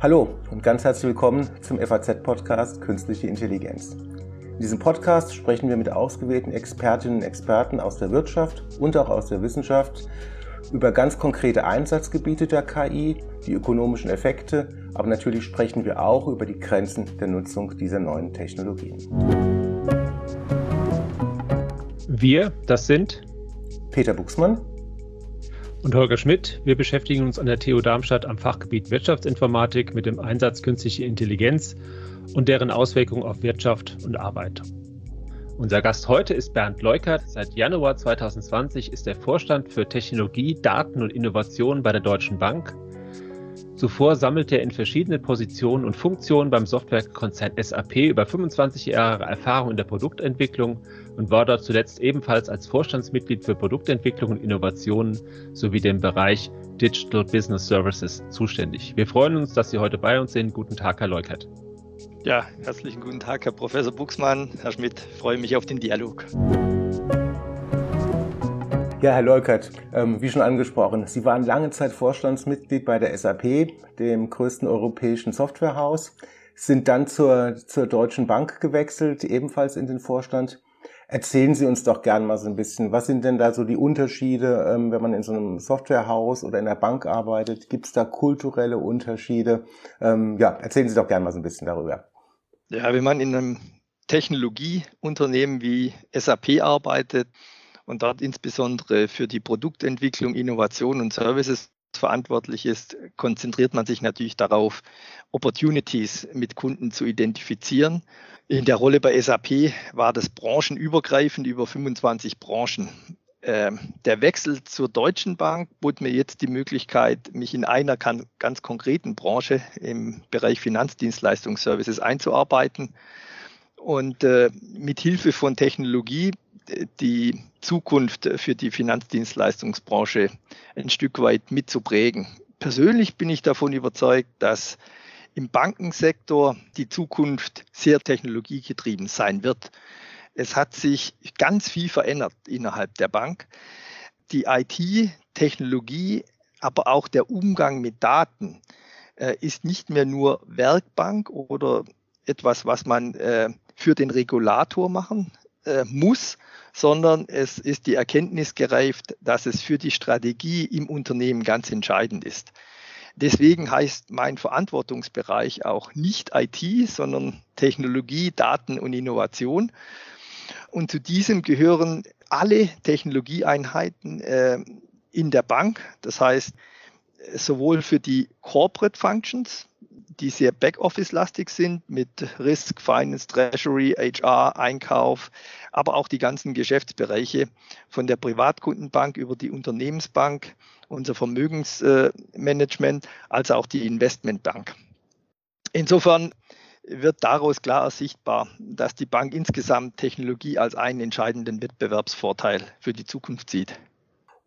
Hallo und ganz herzlich willkommen zum FAZ-Podcast Künstliche Intelligenz. In diesem Podcast sprechen wir mit ausgewählten Expertinnen und Experten aus der Wirtschaft und auch aus der Wissenschaft über ganz konkrete Einsatzgebiete der KI, die ökonomischen Effekte, aber natürlich sprechen wir auch über die Grenzen der Nutzung dieser neuen Technologien. Wir, das sind Peter Buchsmann und Holger Schmidt. Wir beschäftigen uns an der TU Darmstadt am Fachgebiet Wirtschaftsinformatik mit dem Einsatz künstlicher Intelligenz und deren Auswirkungen auf Wirtschaft und Arbeit. Unser Gast heute ist Bernd Leukert. Seit Januar 2020 ist er Vorstand für Technologie, Daten und Innovation bei der Deutschen Bank. Zuvor sammelte er in verschiedenen Positionen und Funktionen beim Softwarekonzern SAP über 25 Jahre Erfahrung in der Produktentwicklung und war dort zuletzt ebenfalls als Vorstandsmitglied für Produktentwicklung und Innovationen sowie dem Bereich Digital Business Services zuständig. Wir freuen uns, dass Sie heute bei uns sind. Guten Tag, Herr Leukert. Ja, herzlichen guten Tag, Herr Professor Buchsmann. Herr Schmidt, freue mich auf den Dialog. Ja, Herr Leukert, ähm, wie schon angesprochen, Sie waren lange Zeit Vorstandsmitglied bei der SAP, dem größten europäischen Softwarehaus, sind dann zur, zur Deutschen Bank gewechselt, ebenfalls in den Vorstand. Erzählen Sie uns doch gern mal so ein bisschen, was sind denn da so die Unterschiede, ähm, wenn man in so einem Softwarehaus oder in der Bank arbeitet? Gibt es da kulturelle Unterschiede? Ähm, ja, erzählen Sie doch gern mal so ein bisschen darüber. Ja, wenn man in einem Technologieunternehmen wie SAP arbeitet und dort insbesondere für die Produktentwicklung, Innovation und Services verantwortlich ist, konzentriert man sich natürlich darauf, Opportunities mit Kunden zu identifizieren. In der Rolle bei SAP war das branchenübergreifend über 25 Branchen. Ähm, der Wechsel zur Deutschen Bank bot mir jetzt die Möglichkeit, mich in einer ganz konkreten Branche im Bereich Finanzdienstleistungsservices einzuarbeiten und äh, mit Hilfe von Technologie die Zukunft für die Finanzdienstleistungsbranche ein Stück weit mitzuprägen. Persönlich bin ich davon überzeugt, dass im Bankensektor die Zukunft sehr technologiegetrieben sein wird. Es hat sich ganz viel verändert innerhalb der Bank. Die IT, Technologie, aber auch der Umgang mit Daten äh, ist nicht mehr nur Werkbank oder etwas, was man äh, für den Regulator machen äh, muss, sondern es ist die Erkenntnis gereift, dass es für die Strategie im Unternehmen ganz entscheidend ist. Deswegen heißt mein Verantwortungsbereich auch nicht IT, sondern Technologie, Daten und Innovation. Und zu diesem gehören alle Technologieeinheiten äh, in der Bank. Das heißt, sowohl für die Corporate Functions, die sehr Backoffice-lastig sind mit Risk, Finance, Treasury, HR, Einkauf, aber auch die ganzen Geschäftsbereiche von der Privatkundenbank über die Unternehmensbank, unser Vermögensmanagement, als auch die Investmentbank. Insofern wird daraus klar ersichtbar, dass die Bank insgesamt Technologie als einen entscheidenden Wettbewerbsvorteil für die Zukunft sieht.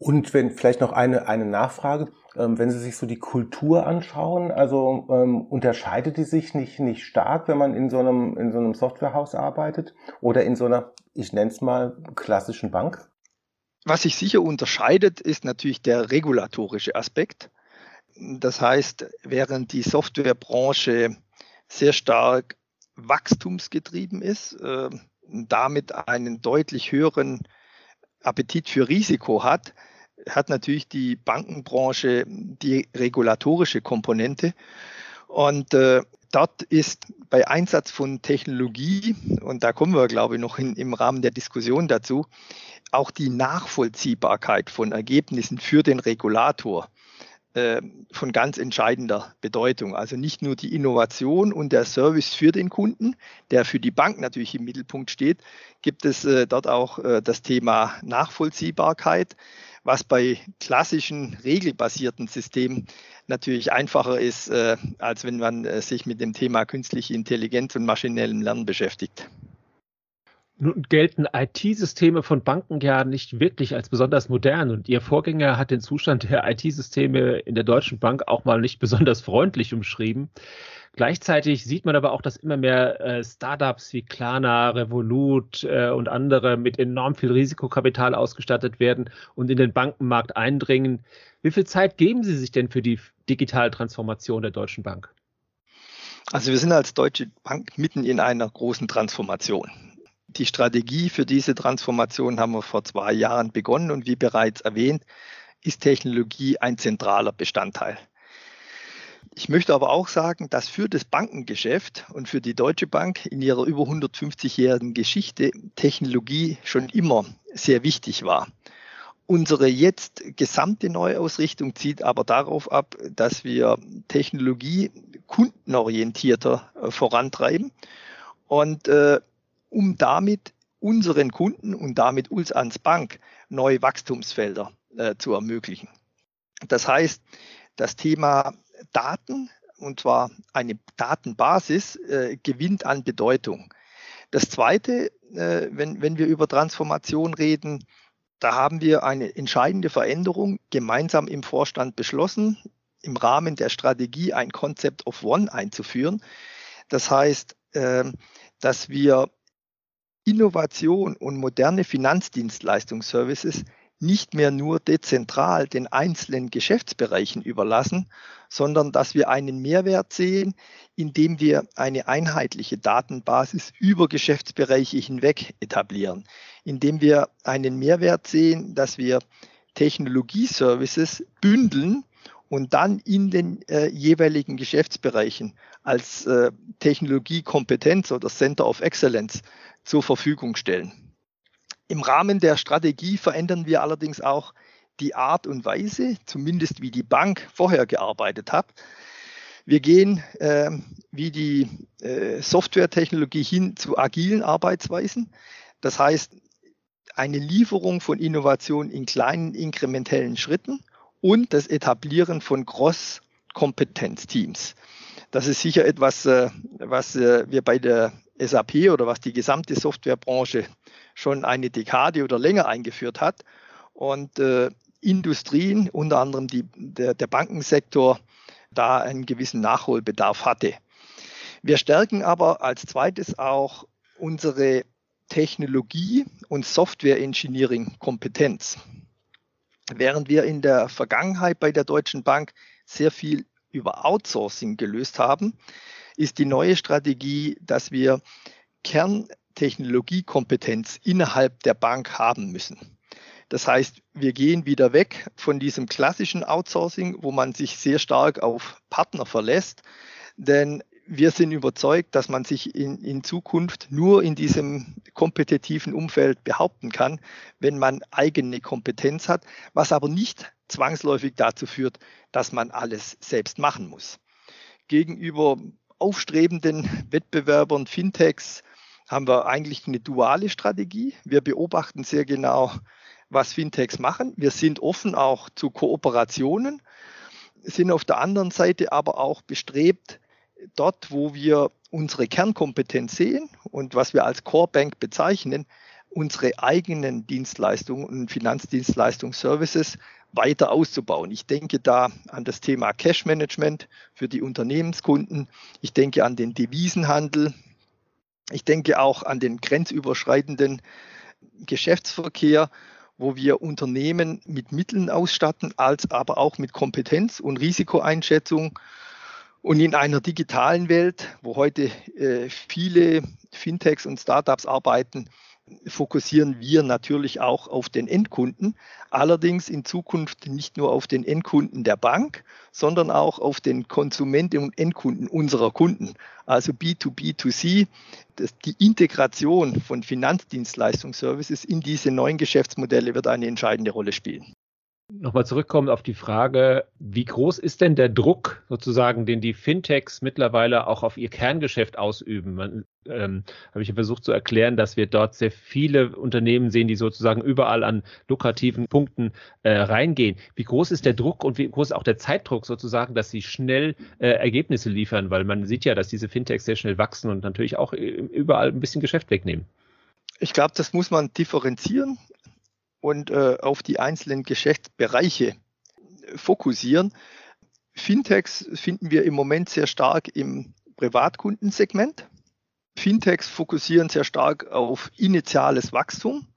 Und wenn vielleicht noch eine, eine Nachfrage, ähm, wenn Sie sich so die Kultur anschauen, also ähm, unterscheidet die sich nicht, nicht stark, wenn man in so einem, in so einem Softwarehaus arbeitet oder in so einer, ich nenne es mal, klassischen Bank? Was sich sicher unterscheidet, ist natürlich der regulatorische Aspekt. Das heißt, während die Softwarebranche sehr stark wachstumsgetrieben ist, äh, damit einen deutlich höheren Appetit für Risiko hat, hat natürlich die Bankenbranche die regulatorische Komponente. Und äh, dort ist bei Einsatz von Technologie, und da kommen wir, glaube ich, noch in, im Rahmen der Diskussion dazu, auch die Nachvollziehbarkeit von Ergebnissen für den Regulator äh, von ganz entscheidender Bedeutung. Also nicht nur die Innovation und der Service für den Kunden, der für die Bank natürlich im Mittelpunkt steht, gibt es äh, dort auch äh, das Thema Nachvollziehbarkeit was bei klassischen regelbasierten Systemen natürlich einfacher ist, äh, als wenn man äh, sich mit dem Thema künstliche Intelligenz und maschinellem Lernen beschäftigt. Nun gelten IT-Systeme von Banken ja nicht wirklich als besonders modern und Ihr Vorgänger hat den Zustand der IT-Systeme in der Deutschen Bank auch mal nicht besonders freundlich umschrieben. Gleichzeitig sieht man aber auch, dass immer mehr äh, Startups wie Klarna, Revolut äh, und andere mit enorm viel Risikokapital ausgestattet werden und in den Bankenmarkt eindringen. Wie viel Zeit geben Sie sich denn für die digitale Transformation der Deutschen Bank? Also wir sind als Deutsche Bank mitten in einer großen Transformation. Die Strategie für diese Transformation haben wir vor zwei Jahren begonnen und wie bereits erwähnt, ist Technologie ein zentraler Bestandteil. Ich möchte aber auch sagen, dass für das Bankengeschäft und für die Deutsche Bank in ihrer über 150-jährigen Geschichte Technologie schon immer sehr wichtig war. Unsere jetzt gesamte Neuausrichtung zieht aber darauf ab, dass wir Technologie kundenorientierter äh, vorantreiben und äh, um damit unseren Kunden und damit uns als Bank neue Wachstumsfelder äh, zu ermöglichen. Das heißt, das Thema Daten, und zwar eine Datenbasis, äh, gewinnt an Bedeutung. Das Zweite, äh, wenn, wenn wir über Transformation reden, da haben wir eine entscheidende Veränderung gemeinsam im Vorstand beschlossen, im Rahmen der Strategie ein Concept of One einzuführen. Das heißt, äh, dass wir Innovation und moderne Finanzdienstleistungsservices nicht mehr nur dezentral den einzelnen Geschäftsbereichen überlassen, sondern dass wir einen Mehrwert sehen, indem wir eine einheitliche Datenbasis über Geschäftsbereiche hinweg etablieren, indem wir einen Mehrwert sehen, dass wir Technologieservices bündeln und dann in den äh, jeweiligen Geschäftsbereichen als äh, Technologiekompetenz oder Center of Excellence zur Verfügung stellen. Im Rahmen der Strategie verändern wir allerdings auch die Art und Weise, zumindest wie die Bank vorher gearbeitet hat. Wir gehen äh, wie die äh, Softwaretechnologie hin zu agilen Arbeitsweisen. Das heißt, eine Lieferung von Innovation in kleinen inkrementellen Schritten und das Etablieren von Cross-Kompetenzteams. Das ist sicher etwas, äh, was äh, wir bei der SAP oder was die gesamte Softwarebranche schon eine Dekade oder länger eingeführt hat. Und äh, Industrien, unter anderem die, der, der Bankensektor, da einen gewissen Nachholbedarf hatte. Wir stärken aber als zweites auch unsere Technologie- und Software-Engineering-Kompetenz. Während wir in der Vergangenheit bei der Deutschen Bank sehr viel über Outsourcing gelöst haben, ist die neue Strategie, dass wir Kerntechnologiekompetenz innerhalb der Bank haben müssen. Das heißt, wir gehen wieder weg von diesem klassischen Outsourcing, wo man sich sehr stark auf Partner verlässt, denn wir sind überzeugt, dass man sich in, in Zukunft nur in diesem kompetitiven Umfeld behaupten kann, wenn man eigene Kompetenz hat, was aber nicht zwangsläufig dazu führt, dass man alles selbst machen muss. Gegenüber aufstrebenden Wettbewerbern, Fintechs, haben wir eigentlich eine duale Strategie. Wir beobachten sehr genau, was Fintechs machen. Wir sind offen auch zu Kooperationen, sind auf der anderen Seite aber auch bestrebt, dort, wo wir unsere Kernkompetenz sehen und was wir als Core Bank bezeichnen, unsere eigenen Dienstleistungen und Finanzdienstleistungsservices weiter auszubauen. Ich denke da an das Thema Cash Management für die Unternehmenskunden. Ich denke an den Devisenhandel. Ich denke auch an den grenzüberschreitenden Geschäftsverkehr, wo wir Unternehmen mit Mitteln ausstatten, als aber auch mit Kompetenz und Risikoeinschätzung. Und in einer digitalen Welt, wo heute äh, viele Fintechs und Startups arbeiten, fokussieren wir natürlich auch auf den Endkunden, allerdings in Zukunft nicht nur auf den Endkunden der Bank, sondern auch auf den Konsumenten und Endkunden unserer Kunden, also B2B2C. Das, die Integration von Finanzdienstleistungsservices in diese neuen Geschäftsmodelle wird eine entscheidende Rolle spielen. Nochmal zurückkommen auf die Frage, wie groß ist denn der Druck sozusagen, den die Fintechs mittlerweile auch auf ihr Kerngeschäft ausüben? Man, ähm, habe ich versucht zu erklären, dass wir dort sehr viele Unternehmen sehen, die sozusagen überall an lukrativen Punkten äh, reingehen. Wie groß ist der Druck und wie groß ist auch der Zeitdruck sozusagen, dass sie schnell äh, Ergebnisse liefern? Weil man sieht ja, dass diese Fintechs sehr schnell wachsen und natürlich auch äh, überall ein bisschen Geschäft wegnehmen. Ich glaube, das muss man differenzieren und äh, auf die einzelnen Geschäftsbereiche fokussieren. Fintechs finden wir im Moment sehr stark im Privatkundensegment. Fintechs fokussieren sehr stark auf initiales Wachstum.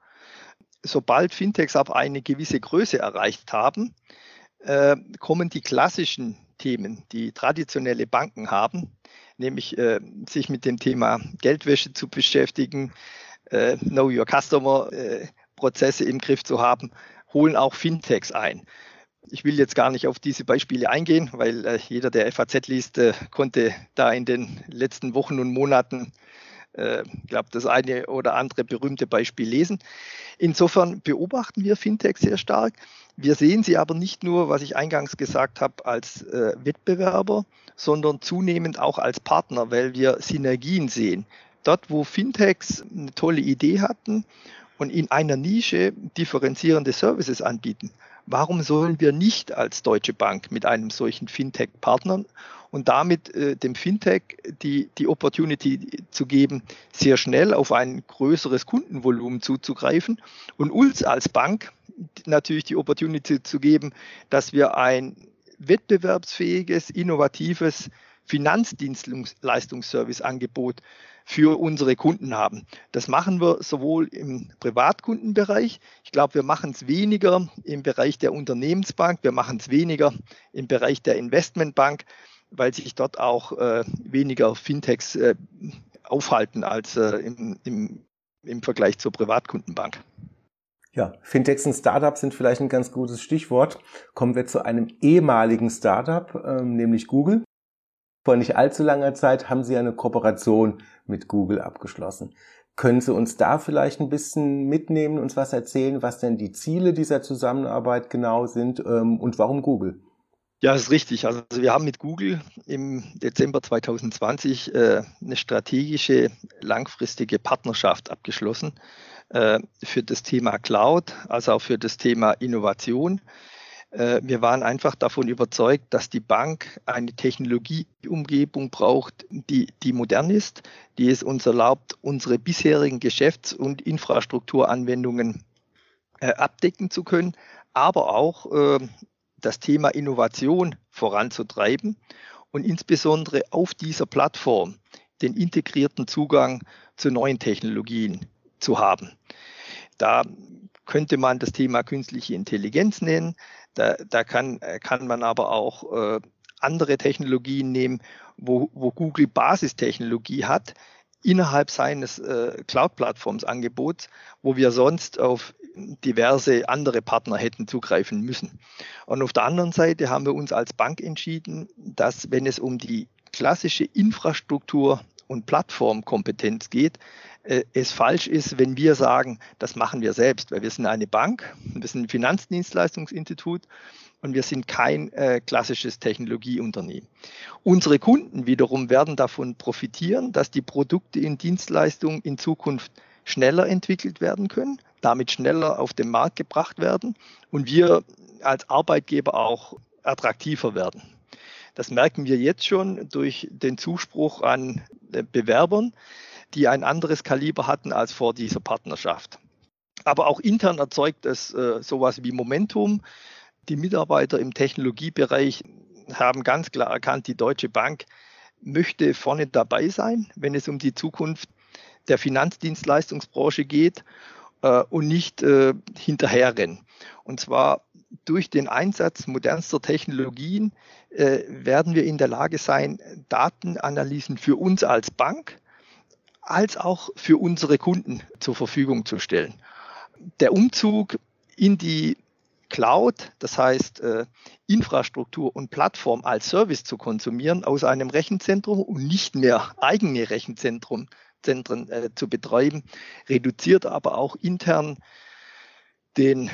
Sobald Fintechs aber eine gewisse Größe erreicht haben, äh, kommen die klassischen Themen, die traditionelle Banken haben, nämlich äh, sich mit dem Thema Geldwäsche zu beschäftigen, äh, Know Your Customer äh, Prozesse im Griff zu haben, holen auch Fintechs ein. Ich will jetzt gar nicht auf diese Beispiele eingehen, weil äh, jeder, der FAZ liest, äh, konnte da in den letzten Wochen und Monaten, äh, glaube das eine oder andere berühmte Beispiel lesen. Insofern beobachten wir Fintech sehr stark. Wir sehen sie aber nicht nur, was ich eingangs gesagt habe, als äh, Wettbewerber, sondern zunehmend auch als Partner, weil wir Synergien sehen. Dort, wo Fintechs eine tolle Idee hatten und in einer Nische differenzierende Services anbieten, warum sollen wir nicht als Deutsche Bank mit einem solchen Fintech partnern und damit äh, dem Fintech die, die Opportunity zu geben, sehr schnell auf ein größeres Kundenvolumen zuzugreifen und uns als Bank natürlich die Opportunity zu geben, dass wir ein wettbewerbsfähiges, innovatives Finanzdienstleistungsserviceangebot für unsere Kunden haben. Das machen wir sowohl im Privatkundenbereich. Ich glaube, wir machen es weniger im Bereich der Unternehmensbank. Wir machen es weniger im Bereich der Investmentbank weil sich dort auch äh, weniger Fintechs äh, aufhalten als äh, im, im, im Vergleich zur Privatkundenbank. Ja, Fintechs und Startups sind vielleicht ein ganz gutes Stichwort. Kommen wir zu einem ehemaligen Startup, ähm, nämlich Google. Vor nicht allzu langer Zeit haben Sie eine Kooperation mit Google abgeschlossen. Können Sie uns da vielleicht ein bisschen mitnehmen, uns was erzählen, was denn die Ziele dieser Zusammenarbeit genau sind ähm, und warum Google? Ja, ist richtig. Also wir haben mit Google im Dezember 2020 äh, eine strategische langfristige Partnerschaft abgeschlossen äh, für das Thema Cloud, also auch für das Thema Innovation. Äh, wir waren einfach davon überzeugt, dass die Bank eine Technologieumgebung braucht, die, die modern ist, die es uns erlaubt, unsere bisherigen Geschäfts- und Infrastrukturanwendungen äh, abdecken zu können, aber auch äh, das Thema Innovation voranzutreiben und insbesondere auf dieser Plattform den integrierten Zugang zu neuen Technologien zu haben. Da könnte man das Thema künstliche Intelligenz nennen. Da, da kann, kann man aber auch äh, andere Technologien nehmen, wo, wo Google Basistechnologie hat, innerhalb seines äh, Cloud-Plattforms-Angebots, wo wir sonst auf diverse andere Partner hätten zugreifen müssen. Und auf der anderen Seite haben wir uns als Bank entschieden, dass wenn es um die klassische Infrastruktur und Plattformkompetenz geht, äh, es falsch ist, wenn wir sagen, das machen wir selbst, weil wir sind eine Bank, wir sind ein Finanzdienstleistungsinstitut und wir sind kein äh, klassisches Technologieunternehmen. Unsere Kunden wiederum werden davon profitieren, dass die Produkte und Dienstleistungen in Zukunft schneller entwickelt werden können, damit schneller auf den Markt gebracht werden und wir als Arbeitgeber auch attraktiver werden. Das merken wir jetzt schon durch den Zuspruch an Bewerbern, die ein anderes Kaliber hatten als vor dieser Partnerschaft. Aber auch intern erzeugt es äh, sowas wie Momentum. Die Mitarbeiter im Technologiebereich haben ganz klar erkannt, die Deutsche Bank möchte vorne dabei sein, wenn es um die Zukunft der Finanzdienstleistungsbranche geht äh, und nicht äh, hinterherrennen. Und zwar durch den Einsatz modernster Technologien äh, werden wir in der Lage sein, Datenanalysen für uns als Bank als auch für unsere Kunden zur Verfügung zu stellen. Der Umzug in die Cloud, das heißt äh, Infrastruktur und Plattform als Service zu konsumieren aus einem Rechenzentrum und nicht mehr eigene Rechenzentren äh, zu betreiben, reduziert aber auch intern den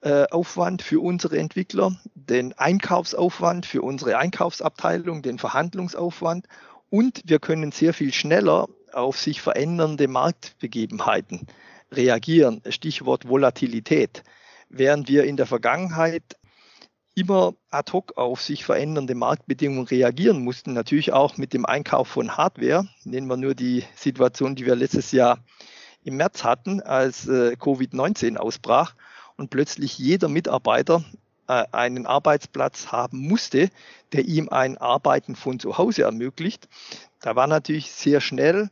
Verwaltungsaufwand für unsere Entwickler, den Einkaufsaufwand für unsere Einkaufsabteilung, den Verhandlungsaufwand und wir können sehr viel schneller auf sich verändernde Marktbegebenheiten reagieren. Stichwort Volatilität. Während wir in der Vergangenheit immer ad hoc auf sich verändernde Marktbedingungen reagieren mussten, natürlich auch mit dem Einkauf von Hardware. Nehmen wir nur die Situation, die wir letztes Jahr im März hatten, als äh, Covid-19 ausbrach und plötzlich jeder Mitarbeiter äh, einen Arbeitsplatz haben musste, der ihm ein Arbeiten von zu Hause ermöglicht. Da war natürlich sehr schnell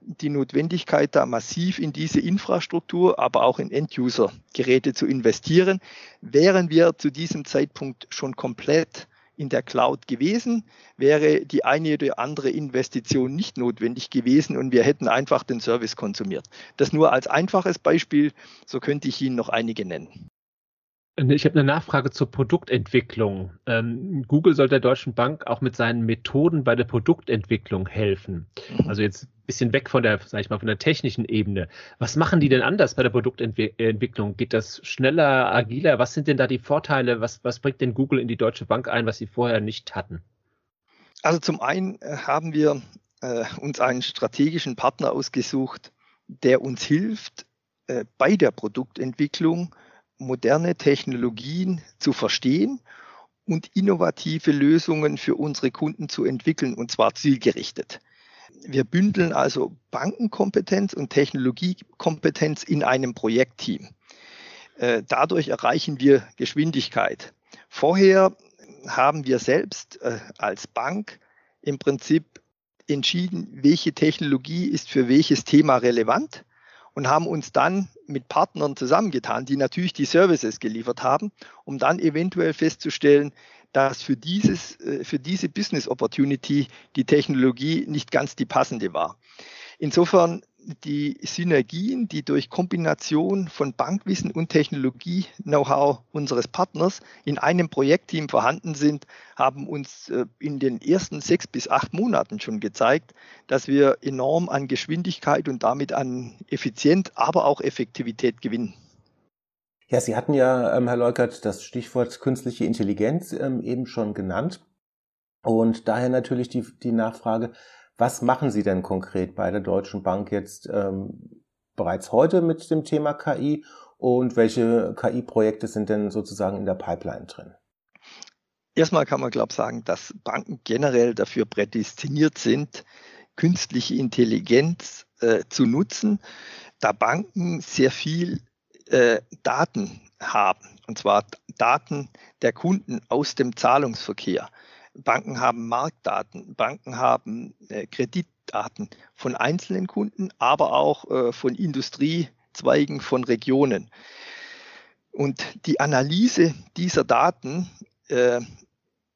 die Notwendigkeit, da massiv in diese Infrastruktur, aber auch in End-User-Geräte zu investieren, während wir zu diesem Zeitpunkt schon komplett in der Cloud gewesen, wäre die eine oder andere Investition nicht notwendig gewesen und wir hätten einfach den Service konsumiert. Das nur als einfaches Beispiel, so könnte ich Ihnen noch einige nennen. Ich habe eine Nachfrage zur Produktentwicklung. Ähm, Google soll der Deutschen Bank auch mit seinen Methoden bei der Produktentwicklung helfen. Mhm. Also jetzt ein bisschen weg von der, sag ich mal, von der technischen Ebene. Was machen die denn anders bei der Produktentwicklung? Geht das schneller, agiler? Was sind denn da die Vorteile? Was, was bringt denn Google in die Deutsche Bank ein, was sie vorher nicht hatten? Also zum einen äh, haben wir äh, uns einen strategischen Partner ausgesucht, der uns hilft, äh, bei der Produktentwicklung moderne Technologien zu verstehen und innovative Lösungen für unsere Kunden zu entwickeln, und zwar zielgerichtet. Wir bündeln also Bankenkompetenz und Technologiekompetenz in einem Projektteam. Äh, dadurch erreichen wir Geschwindigkeit. Vorher haben wir selbst äh, als Bank im Prinzip entschieden, welche Technologie ist für welches Thema relevant und haben uns dann mit Partnern zusammengetan, die natürlich die Services geliefert haben, um dann eventuell festzustellen, dass für, dieses, äh, für diese Business Opportunity die Technologie nicht ganz die passende war. Insofern die Synergien, die durch Kombination von Bankwissen und Technologie-Know-how unseres Partners in einem Projektteam vorhanden sind, haben uns äh, in den ersten sechs bis acht Monaten schon gezeigt, dass wir enorm an Geschwindigkeit und damit an Effizienz, aber auch Effektivität gewinnen. Ja, Sie hatten ja, ähm, Herr Leukert, das Stichwort künstliche Intelligenz ähm, eben schon genannt. Und daher natürlich die, die Nachfrage, was machen Sie denn konkret bei der Deutschen Bank jetzt ähm, bereits heute mit dem Thema KI und welche KI-Projekte sind denn sozusagen in der Pipeline drin? Erstmal kann man, glaube ich, sagen, dass Banken generell dafür prädestiniert sind, künstliche Intelligenz äh, zu nutzen, da Banken sehr viel äh, Daten haben, und zwar Daten der Kunden aus dem Zahlungsverkehr. Banken haben Marktdaten, Banken haben äh, Kreditdaten von einzelnen Kunden, aber auch äh, von Industriezweigen, von Regionen. Und die Analyse dieser Daten äh,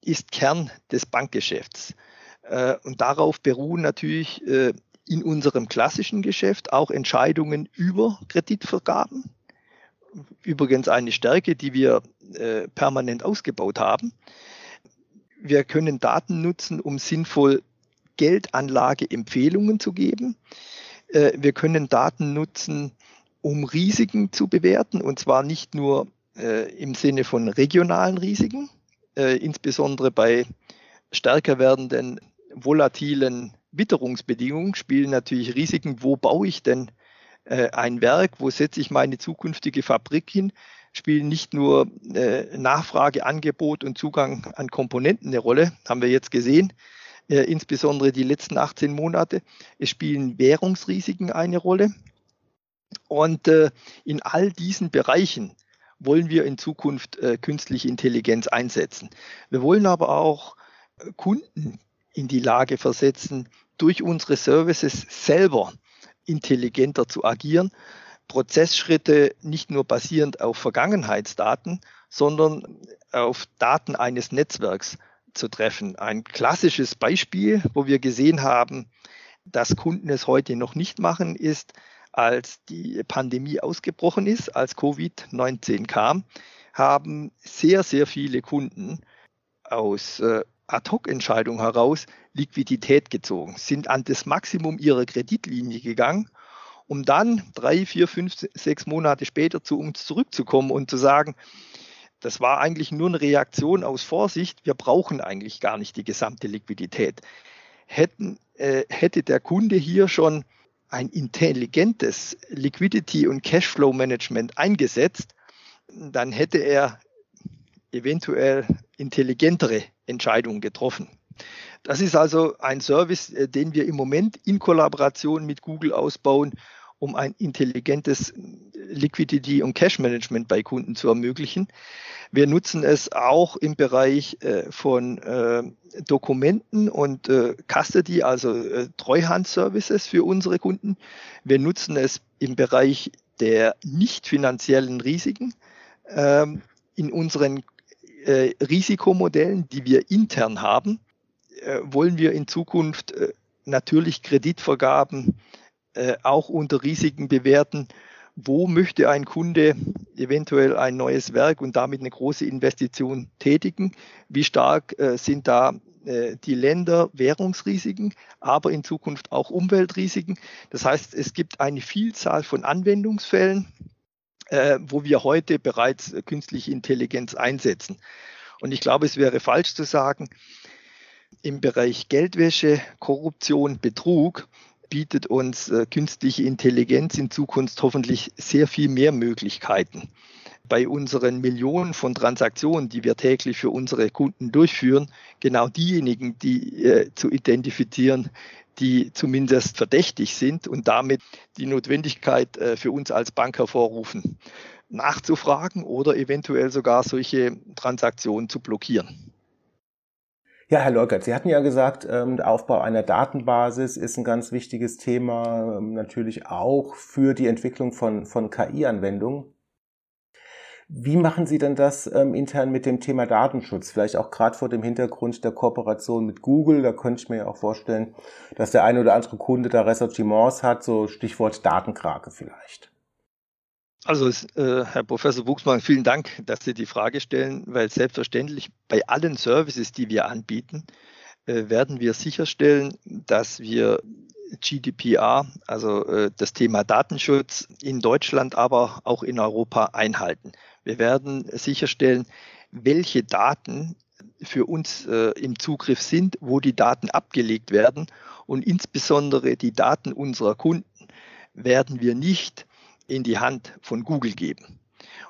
ist Kern des Bankgeschäfts. Äh, und darauf beruhen natürlich äh, in unserem klassischen Geschäft auch Entscheidungen über Kreditvergaben. Übrigens eine Stärke, die wir äh, permanent ausgebaut haben wir können Daten nutzen, um sinnvoll Geldanlageempfehlungen zu geben. Äh, wir können Daten nutzen, um Risiken zu bewerten, und zwar nicht nur äh, im Sinne von regionalen Risiken, äh, insbesondere bei stärker werdenden volatilen Witterungsbedingungen spielen natürlich Risiken, wo baue ich denn ein Werk, wo setze ich meine zukünftige Fabrik hin, spielen nicht nur äh, Nachfrage, Angebot und Zugang an Komponenten eine Rolle, haben wir jetzt gesehen, äh, insbesondere die letzten 18 Monate. Es spielen Währungsrisiken eine Rolle. Und äh, in all diesen Bereichen wollen wir in Zukunft äh, künstliche Intelligenz einsetzen. Wir wollen aber auch äh, Kunden in die Lage versetzen, durch unsere Services selber intelligenter zu agieren Prozessschritte nicht nur basierend auf Vergangenheitsdaten, sondern auf Daten eines Netzwerks zu treffen. Ein klassisches Beispiel, wo wir gesehen haben, dass Kunden es heute noch nicht machen, ist, als die Pandemie ausgebrochen ist, als Covid-19 kam, haben sehr, sehr viele Kunden aus äh, Ad-Hoc-Entscheidung heraus Liquidität gezogen, sind an das Maximum ihrer Kreditlinie gegangen um dann drei, vier, fünf, sechs Monate später zu uns zurückzukommen und zu sagen, das war eigentlich nur eine Reaktion aus Vorsicht, wir brauchen eigentlich gar nicht die gesamte Liquidität. Hätten, äh, hätte der Kunde hier schon ein intelligentes Liquidity- und Cashflow-Management eingesetzt, dann hätte er eventuell intelligentere Entscheidungen getroffen. Das ist also ein Service, äh, den wir im Moment in Kollaboration mit Google ausbauen um ein intelligentes Liquidity- und Cash-Management bei Kunden zu ermöglichen. Wir nutzen es auch im Bereich äh, von äh, Dokumenten und äh, Custody, also äh, Treuhand-Services für unsere Kunden. Wir nutzen es im Bereich der nicht finanziellen Risiken ähm, in unseren äh, Risikomodellen, die wir intern haben, äh, wollen wir in Zukunft äh, natürlich Kreditvergaben äh, auch unter Risiken bewerten. Wo möchte ein Kunde eventuell ein neues Werk und damit eine große Investition tätigen? Wie stark äh, sind da äh, die Länder Währungsrisiken, aber in Zukunft auch Umweltrisiken? Das heißt, es gibt eine Vielzahl von Anwendungsfällen, äh, wo wir heute bereits künstliche Intelligenz einsetzen. Und ich glaube, es wäre falsch zu sagen, im Bereich Geldwäsche, Korruption, Betrug bietet uns äh, künstliche Intelligenz in Zukunft hoffentlich sehr viel mehr Möglichkeiten. Bei unseren Millionen von Transaktionen, die wir täglich für unsere Kunden durchführen, genau diejenigen, die äh, zu identifizieren, die zumindest verdächtig sind und damit die Notwendigkeit äh, für uns als Bank hervorrufen, nachzufragen oder eventuell sogar solche Transaktionen zu blockieren. Ja, Herr Leukert, Sie hatten ja gesagt, ähm, der Aufbau einer Datenbasis ist ein ganz wichtiges Thema, ähm, natürlich auch für die Entwicklung von, von KI-Anwendungen. Wie machen Sie denn das ähm, intern mit dem Thema Datenschutz? Vielleicht auch gerade vor dem Hintergrund der Kooperation mit Google. Da könnte ich mir ja auch vorstellen, dass der eine oder andere Kunde da Ressortiments hat, so Stichwort Datenkrake vielleicht. Also, äh, Herr Professor Wuchsmann, vielen Dank, dass Sie die Frage stellen, weil selbstverständlich bei allen Services, die wir anbieten, äh, werden wir sicherstellen, dass wir GDPR, also äh, das Thema Datenschutz in Deutschland, aber auch in Europa einhalten. Wir werden sicherstellen, welche Daten für uns äh, im Zugriff sind, wo die Daten abgelegt werden und insbesondere die Daten unserer Kunden werden wir nicht in die Hand von Google geben.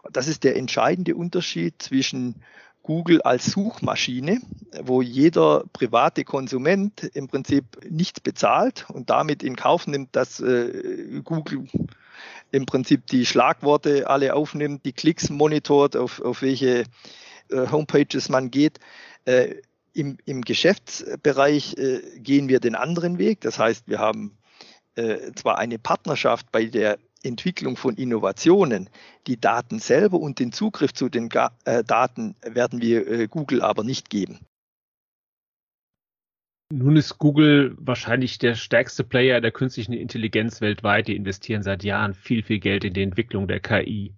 Und das ist der entscheidende Unterschied zwischen Google als Suchmaschine, wo jeder private Konsument im Prinzip nichts bezahlt und damit in Kauf nimmt, dass äh, Google im Prinzip die Schlagworte alle aufnimmt, die Klicks monitort, auf, auf welche äh, Homepages man geht. Äh, im, Im Geschäftsbereich äh, gehen wir den anderen Weg. Das heißt, wir haben äh, zwar eine Partnerschaft bei der Entwicklung von Innovationen. Die Daten selber und den Zugriff zu den äh, Daten werden wir äh, Google aber nicht geben. Nun ist Google wahrscheinlich der stärkste Player der künstlichen Intelligenz weltweit. Die investieren seit Jahren viel, viel Geld in die Entwicklung der KI.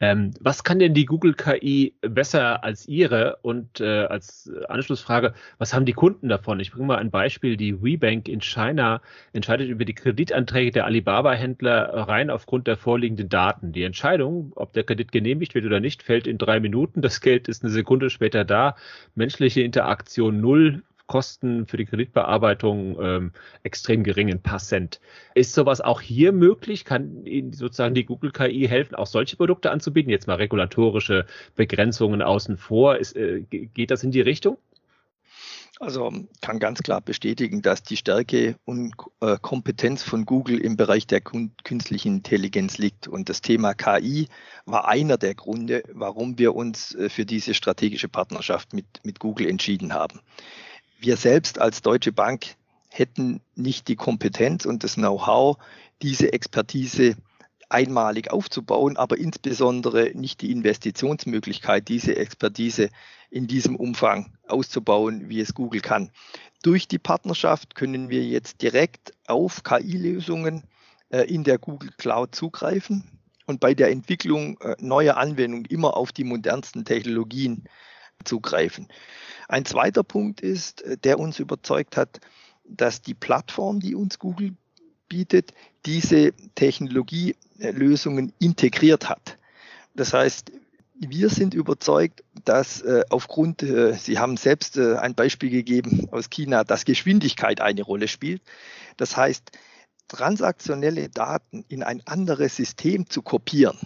Ähm, was kann denn die Google KI besser als Ihre? Und äh, als Anschlussfrage, was haben die Kunden davon? Ich bringe mal ein Beispiel. Die WeBank in China entscheidet über die Kreditanträge der Alibaba-Händler rein aufgrund der vorliegenden Daten. Die Entscheidung, ob der Kredit genehmigt wird oder nicht, fällt in drei Minuten. Das Geld ist eine Sekunde später da. Menschliche Interaktion null. Kosten für die Kreditbearbeitung ähm, extrem gering, ein paar Cent. Ist sowas auch hier möglich? Kann Ihnen sozusagen die Google KI helfen, auch solche Produkte anzubieten? Jetzt mal regulatorische Begrenzungen außen vor. Ist, äh, geht das in die Richtung? Also kann ganz klar bestätigen, dass die Stärke und äh, Kompetenz von Google im Bereich der künstlichen Intelligenz liegt. Und das Thema KI war einer der Gründe, warum wir uns äh, für diese strategische Partnerschaft mit, mit Google entschieden haben wir selbst als Deutsche Bank hätten nicht die Kompetenz und das Know-how, diese Expertise einmalig aufzubauen, aber insbesondere nicht die Investitionsmöglichkeit, diese Expertise in diesem Umfang auszubauen, wie es Google kann. Durch die Partnerschaft können wir jetzt direkt auf KI-Lösungen äh, in der Google Cloud zugreifen und bei der Entwicklung äh, neuer Anwendungen immer auf die modernsten Technologien zugreifen. Ein zweiter Punkt ist, äh, der uns überzeugt hat, dass die Plattform, die uns Google bietet, diese Technologielösungen integriert hat. Das heißt, wir sind überzeugt, dass äh, aufgrund, äh, Sie haben selbst ein Beispiel gegeben aus China, dass Geschwindigkeit eine Rolle spielt. Das heißt, transaktionelle Daten in ein anderes System zu kopieren,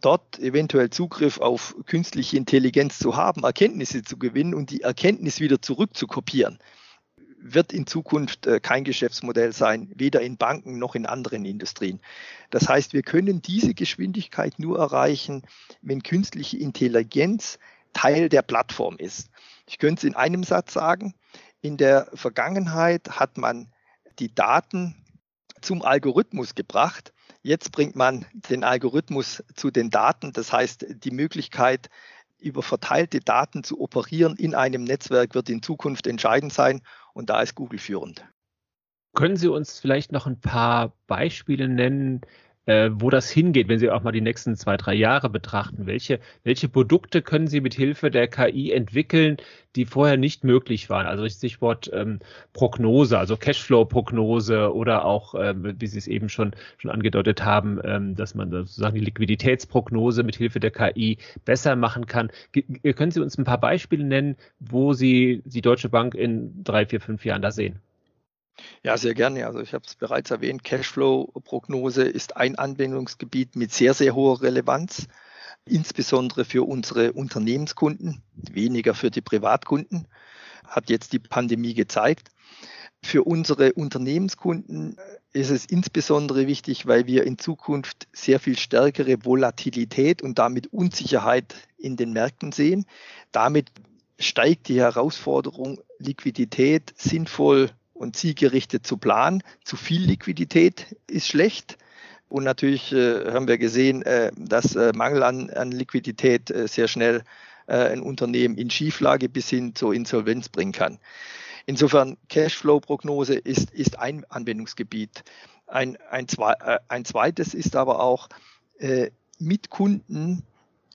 dort eventuell Zugriff auf künstliche Intelligenz zu haben, Erkenntnisse zu gewinnen und die Erkenntnis wieder zurückzukopieren, wird in Zukunft äh, kein Geschäftsmodell sein, weder in Banken noch in anderen Industrien. Das heißt, wir können diese Geschwindigkeit nur erreichen, wenn künstliche Intelligenz Teil der Plattform ist. Ich könnte es in einem Satz sagen, in der Vergangenheit hat man die Daten zum Algorithmus gebracht Jetzt bringt man den Algorithmus zu den Daten, das heißt die Möglichkeit, über verteilte Daten zu operieren in einem Netzwerk wird in Zukunft entscheidend sein und da ist Google führend. Können Sie uns vielleicht noch ein paar Beispiele nennen, äh, wo das hingeht, wenn Sie auch mal die nächsten zwei, drei Jahre betrachten. Welche, welche Produkte können Sie mit Hilfe der KI entwickeln, die vorher nicht möglich waren? Also Stichwort ähm, Prognose, also Cashflow-Prognose oder auch, ähm, wie Sie es eben schon, schon angedeutet haben, ähm, dass man sozusagen die Liquiditätsprognose mit Hilfe der KI besser machen kann. G können Sie uns ein paar Beispiele nennen, wo Sie die Deutsche Bank in drei, vier, fünf Jahren da sehen? Ja, sehr gerne. Also ich habe es bereits erwähnt, Cashflow-Prognose ist ein Anwendungsgebiet mit sehr, sehr hoher Relevanz, insbesondere für unsere Unternehmenskunden, weniger für die Privatkunden, hat jetzt die Pandemie gezeigt. Für unsere Unternehmenskunden ist es insbesondere wichtig, weil wir in Zukunft sehr viel stärkere Volatilität und damit Unsicherheit in den Märkten sehen. Damit steigt die Herausforderung, Liquidität sinnvoll und zielgerichtet zu planen. Zu viel Liquidität ist schlecht. Und natürlich äh, haben wir gesehen, äh, dass äh, Mangel an, an Liquidität äh, sehr schnell äh, ein Unternehmen in Schieflage bis hin zur Insolvenz bringen kann. Insofern Cashflow-Prognose ist, ist ein Anwendungsgebiet. Ein, ein, äh, ein zweites ist aber auch mit Kunden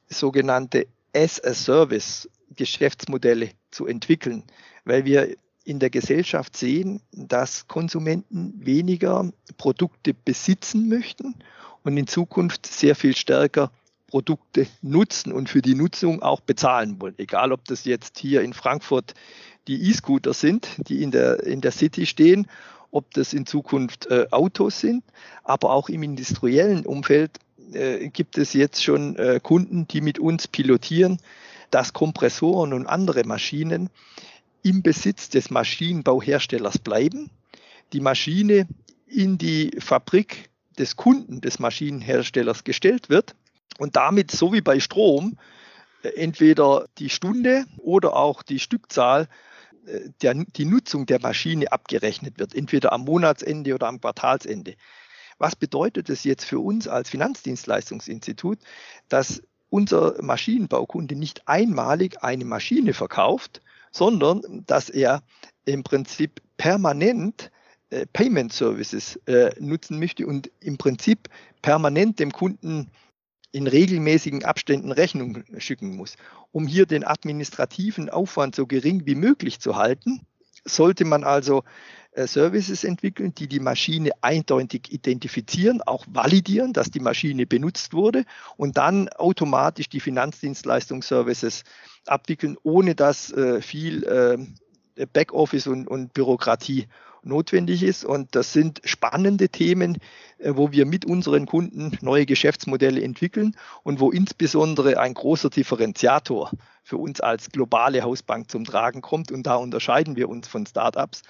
sogenannte as-a-Service Geschäftsmodelle zu entwickeln, weil wir in der Gesellschaft sehen, dass Konsumenten weniger Produkte besitzen möchten und in Zukunft sehr viel stärker Produkte nutzen und für die Nutzung auch bezahlen wollen. Egal, ob das jetzt hier in Frankfurt die E-Scooter sind, die in der, in der City stehen, ob das in Zukunft äh, Autos sind, aber auch im industriellen Umfeld äh, gibt es jetzt schon äh, Kunden, die mit uns pilotieren, dass Kompressoren und andere Maschinen im Besitz des Maschinenbauherstellers bleiben, die Maschine in die Fabrik des Kunden des Maschinenherstellers gestellt wird und damit, so wie bei Strom, äh, entweder die Stunde oder auch die Stückzahl äh, der, die Nutzung der Maschine abgerechnet wird, entweder am Monatsende oder am Quartalsende. Was bedeutet es jetzt für uns als Finanzdienstleistungsinstitut, dass unser Maschinenbaukunde nicht einmalig eine Maschine verkauft, sondern dass er im Prinzip permanent äh, Payment Services äh, nutzen möchte und im Prinzip permanent dem Kunden in regelmäßigen Abständen Rechnung schicken muss. Um hier den administrativen Aufwand so gering wie möglich zu halten, sollte man also Services entwickeln, die die Maschine eindeutig identifizieren, auch validieren, dass die Maschine benutzt wurde und dann automatisch die Finanzdienstleistungsservices abwickeln, ohne dass äh, viel äh, Backoffice und, und Bürokratie notwendig ist. Und das sind spannende Themen, wo wir mit unseren Kunden neue Geschäftsmodelle entwickeln und wo insbesondere ein großer Differenziator für uns als globale Hausbank zum Tragen kommt. Und da unterscheiden wir uns von Startups,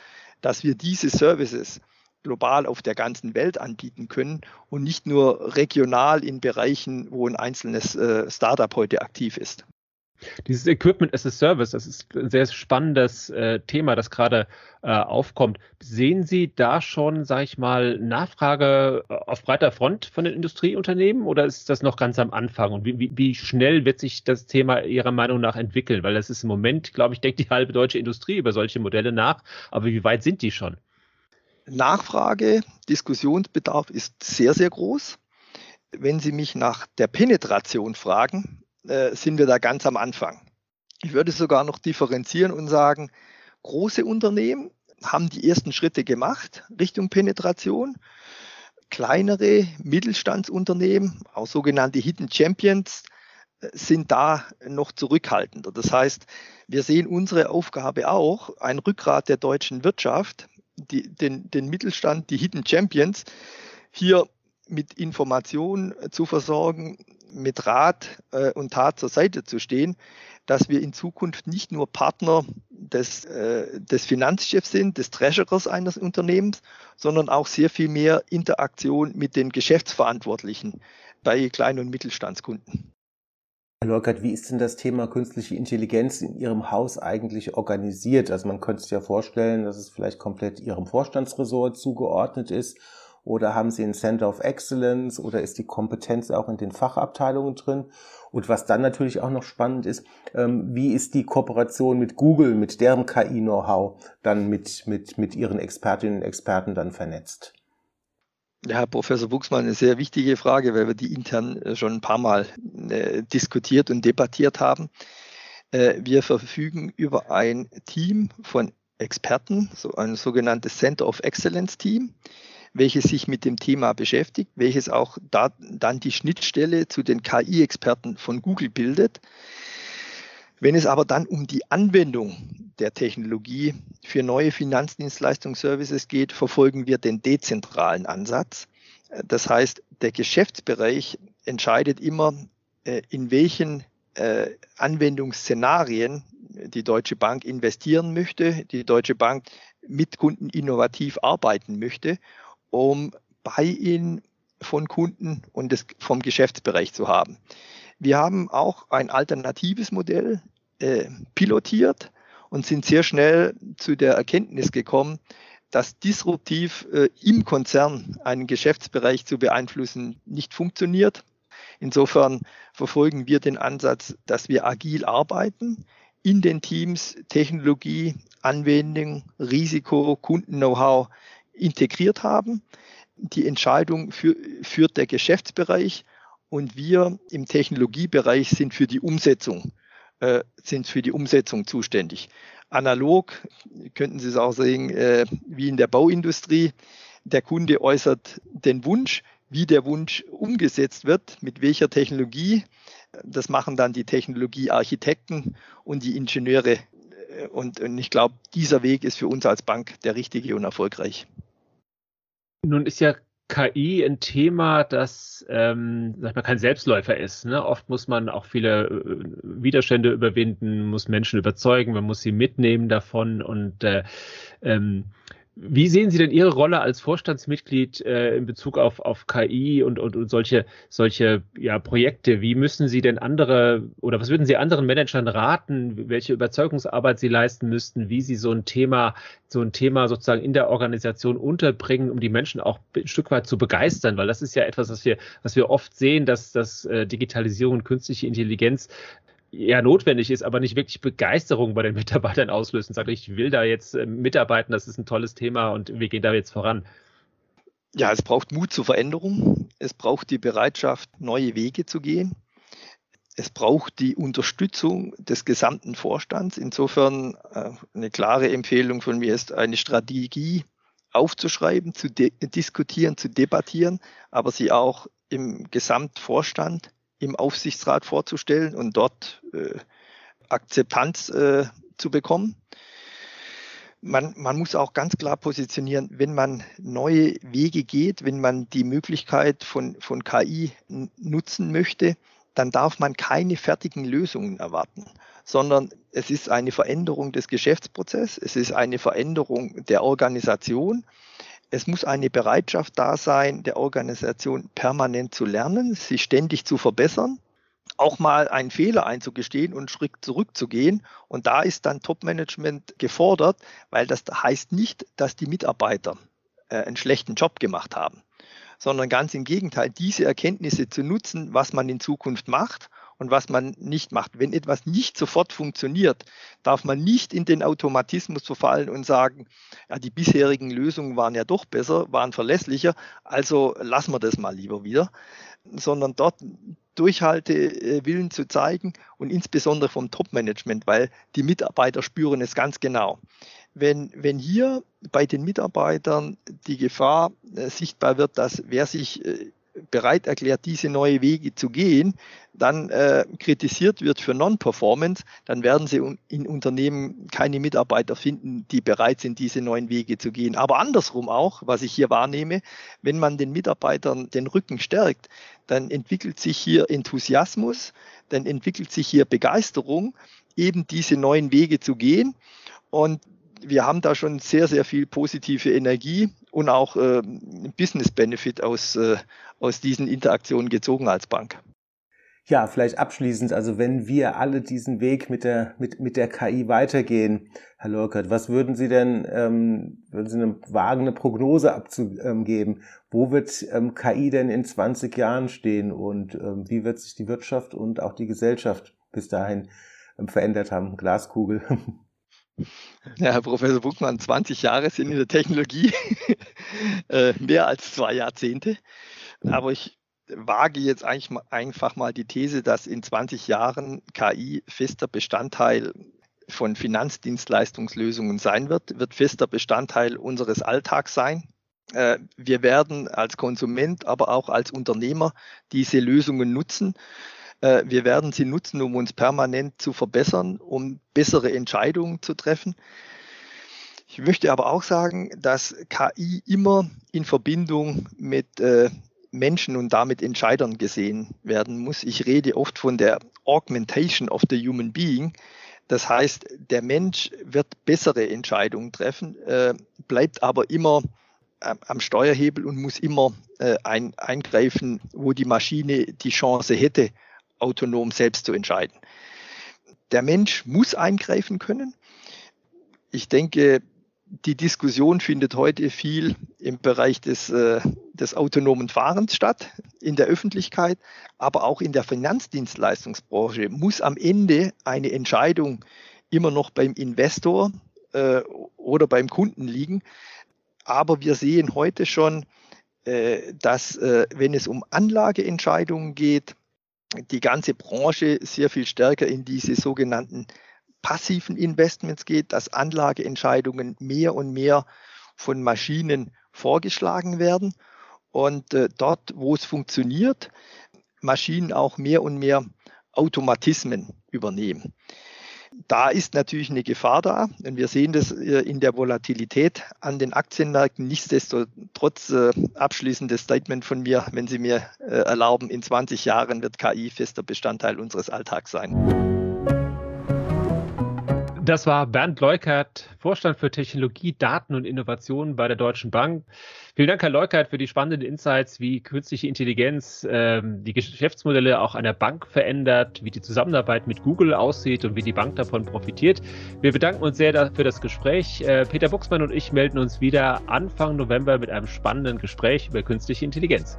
dass wir diese Services global auf der ganzen Welt anbieten können und nicht nur regional in Bereichen, wo ein einzelnes äh, Startup heute aktiv ist. Dieses Equipment as a Service, das ist ein sehr spannendes äh, Thema, das gerade äh, aufkommt. Sehen Sie da schon, sage ich mal, Nachfrage äh, auf breiter Front von den Industrieunternehmen oder ist das noch ganz am Anfang? Und wie, wie, wie schnell wird sich das Thema Ihrer Meinung nach entwickeln? Weil das ist im Moment, glaube ich, denkt die halbe deutsche Industrie über solche Modelle nach. Aber wie weit sind die schon? Nachfrage, Diskussionsbedarf ist sehr, sehr groß. Wenn Sie mich nach der Penetration fragen, äh, sind wir da ganz am Anfang. Ich würde sogar noch differenzieren und sagen, große Unternehmen haben die ersten Schritte gemacht Richtung Penetration. Kleinere Mittelstandsunternehmen, auch sogenannte Hidden Champions, äh, sind da noch zurückhaltender. Das heißt, wir sehen unsere Aufgabe auch, ein Rückgrat der deutschen Wirtschaft, die, den, den Mittelstand, die Hidden Champions, hier mit Informationen zu versorgen, mit Rat äh, und Tat zur Seite zu stehen, dass wir in Zukunft nicht nur Partner des, äh, des Finanzchefs sind, des Treasurers eines Unternehmens, sondern auch sehr viel mehr Interaktion mit den Geschäftsverantwortlichen bei Klein- und Mittelstandskunden. Herr Leukert, wie ist denn das Thema künstliche Intelligenz in Ihrem Haus eigentlich organisiert? Also man könnte sich ja vorstellen, dass es vielleicht komplett Ihrem Vorstandsressort zugeordnet ist oder haben Sie ein Center of Excellence oder ist die Kompetenz auch in den Fachabteilungen drin? Und was dann natürlich auch noch spannend ist, ähm, wie ist die Kooperation mit Google, mit deren KI-Know-how dann mit, mit, mit Ihren Expertinnen und Experten dann vernetzt? Ja, Professor Buchsmann, eine sehr wichtige Frage, weil wir die intern äh, schon ein paar Mal äh, diskutiert und debattiert haben. Äh, wir verfügen über ein Team von Experten, so ein sogenanntes Center of Excellence Team, welches sich mit dem Thema beschäftigt, welches auch da, dann die Schnittstelle zu den KI-Experten von Google bildet. Wenn es aber dann um die Anwendung der Technologie für neue Finanzdienstleistungsservices geht, verfolgen wir den dezentralen Ansatz. Das heißt, der Geschäftsbereich entscheidet immer, äh, in welchen äh, Anwendungsszenarien die Deutsche Bank investieren möchte, die Deutsche Bank mit Kunden innovativ arbeiten möchte, um Buy-in von Kunden und des, vom Geschäftsbereich zu haben. Wir haben auch ein alternatives Modell äh, pilotiert und sind sehr schnell zu der Erkenntnis gekommen, dass disruptiv äh, im Konzern einen Geschäftsbereich zu beeinflussen nicht funktioniert. Insofern verfolgen wir den Ansatz, dass wir agil arbeiten, in den Teams Technologie, Anwendung, Risiko, Kunden-Know-how integriert haben. Die Entscheidung für, führt der Geschäftsbereich und wir im Technologiebereich sind für die Umsetzung, äh, sind für die Umsetzung zuständig. Analog könnten Sie es auch sehen, äh, wie in der Bauindustrie. Der Kunde äußert den Wunsch, wie der Wunsch umgesetzt wird, mit welcher Technologie. Das machen dann die Technologiearchitekten und die Ingenieure. Und, und ich glaube, dieser Weg ist für uns als Bank der richtige und erfolgreich. Nun ist ja KI ein Thema, das ähm, sag mal, kein Selbstläufer ist. Ne? Oft muss man auch viele äh, Widerstände überwinden, muss Menschen überzeugen, man muss sie mitnehmen davon und äh, ähm, wie sehen Sie denn Ihre Rolle als Vorstandsmitglied äh, in Bezug auf, auf KI und, und, und solche, solche ja, Projekte? Wie müssen Sie denn andere oder was würden Sie anderen Managern raten, welche Überzeugungsarbeit sie leisten müssten, wie sie so ein Thema, so ein Thema sozusagen in der Organisation unterbringen, um die Menschen auch ein Stück weit zu begeistern? Weil das ist ja etwas, was wir, was wir oft sehen, dass, dass äh, Digitalisierung und künstliche Intelligenz ja notwendig ist, aber nicht wirklich Begeisterung bei den Mitarbeitern auslösen. Sagt, ich will da jetzt äh, mitarbeiten, das ist ein tolles Thema und wir gehen da jetzt voran. Ja, es braucht Mut zur Veränderung. Es braucht die Bereitschaft, neue Wege zu gehen. Es braucht die Unterstützung des gesamten Vorstands. Insofern äh, eine klare Empfehlung von mir ist, eine Strategie aufzuschreiben, zu diskutieren, zu debattieren, aber sie auch im Gesamtvorstand im Aufsichtsrat vorzustellen und dort äh, Akzeptanz äh, zu bekommen. Man, man muss auch ganz klar positionieren, wenn man neue Wege geht, wenn man die Möglichkeit von, von KI nutzen möchte, dann darf man keine fertigen Lösungen erwarten, sondern es ist eine Veränderung des Geschäftsprozesses, es ist eine Veränderung der Organisation es muss eine Bereitschaft da sein, der Organisation permanent zu lernen, sich ständig zu verbessern, auch mal einen Fehler einzugestehen und einen Schritt zurückzugehen. Und da ist dann Top-Management gefordert, weil das heißt nicht, dass die Mitarbeiter äh, einen schlechten Job gemacht haben, sondern ganz im Gegenteil, diese Erkenntnisse zu nutzen, was man in Zukunft macht und was man nicht macht. Wenn etwas nicht sofort funktioniert, darf man nicht in den Automatismus verfallen und sagen, ja, die bisherigen Lösungen waren ja doch besser, waren verlässlicher, also lassen wir das mal lieber wieder, sondern dort Durchhaltewillen zu zeigen und insbesondere vom Top-Management, weil die Mitarbeiter spüren es ganz genau. Wenn, wenn hier bei den Mitarbeitern die Gefahr äh, sichtbar wird, dass wer sich äh, bereit erklärt, diese neue Wege zu gehen, dann äh, kritisiert wird für Non-Performance, dann werden Sie in Unternehmen keine Mitarbeiter finden, die bereit sind, diese neuen Wege zu gehen. Aber andersrum auch, was ich hier wahrnehme, wenn man den Mitarbeitern den Rücken stärkt, dann entwickelt sich hier Enthusiasmus, dann entwickelt sich hier Begeisterung, eben diese neuen Wege zu gehen. Und wir haben da schon sehr, sehr viel positive Energie und auch äh, Business Benefit aus, äh, aus diesen Interaktionen gezogen als Bank. Ja, vielleicht abschließend, also wenn wir alle diesen Weg mit der, mit, mit der KI weitergehen, Herr Lorkert, was würden Sie denn, ähm, würden Sie eine wagende Prognose abzugeben? Wo wird ähm, KI denn in 20 Jahren stehen und ähm, wie wird sich die Wirtschaft und auch die Gesellschaft bis dahin ähm, verändert haben? Glaskugel. Ja, Herr Professor Buchmann, 20 Jahre sind in der Technologie äh, mehr als zwei Jahrzehnte. Aber ich wage jetzt eigentlich mal, einfach mal die These, dass in 20 Jahren KI fester Bestandteil von Finanzdienstleistungslösungen sein wird, wird fester Bestandteil unseres Alltags sein. Äh, wir werden als Konsument, aber auch als Unternehmer diese Lösungen nutzen. Äh, wir werden sie nutzen, um uns permanent zu verbessern, um bessere Entscheidungen zu treffen. Ich möchte aber auch sagen, dass KI immer in Verbindung mit äh, Menschen und damit Entscheidern gesehen werden muss. Ich rede oft von der Augmentation of the Human Being. Das heißt, der Mensch wird bessere Entscheidungen treffen, äh, bleibt aber immer am Steuerhebel und muss immer ein, eingreifen, wo die Maschine die Chance hätte, autonom selbst zu entscheiden. Der Mensch muss eingreifen können. Ich denke, die Diskussion findet heute viel im Bereich des, äh, des autonomen Fahrens statt, in der Öffentlichkeit, aber auch in der Finanzdienstleistungsbranche muss am Ende eine Entscheidung immer noch beim Investor äh, oder beim Kunden liegen. Aber wir sehen heute schon, äh, dass äh, wenn es um Anlageentscheidungen geht, die ganze Branche sehr viel stärker in diese sogenannten passiven Investments geht, dass Anlageentscheidungen mehr und mehr von Maschinen vorgeschlagen werden und äh, dort, wo es funktioniert, Maschinen auch mehr und mehr Automatismen übernehmen. Da ist natürlich eine Gefahr da und wir sehen das äh, in der Volatilität an den Aktienmärkten. Nichtsdestotrotz äh, abschließendes Statement von mir, wenn Sie mir äh, erlauben, in 20 Jahren wird KI fester Bestandteil unseres Alltags sein. Das war Bernd Leukert, Vorstand für Technologie, Daten und Innovation bei der Deutschen Bank. Vielen Dank, Herr Leukert, für die spannenden Insights, wie künstliche Intelligenz ähm, die Geschäftsmodelle auch einer Bank verändert, wie die Zusammenarbeit mit Google aussieht und wie die Bank davon profitiert. Wir bedanken uns sehr für das Gespräch. Äh, Peter Buchsmann und ich melden uns wieder Anfang November mit einem spannenden Gespräch über künstliche Intelligenz.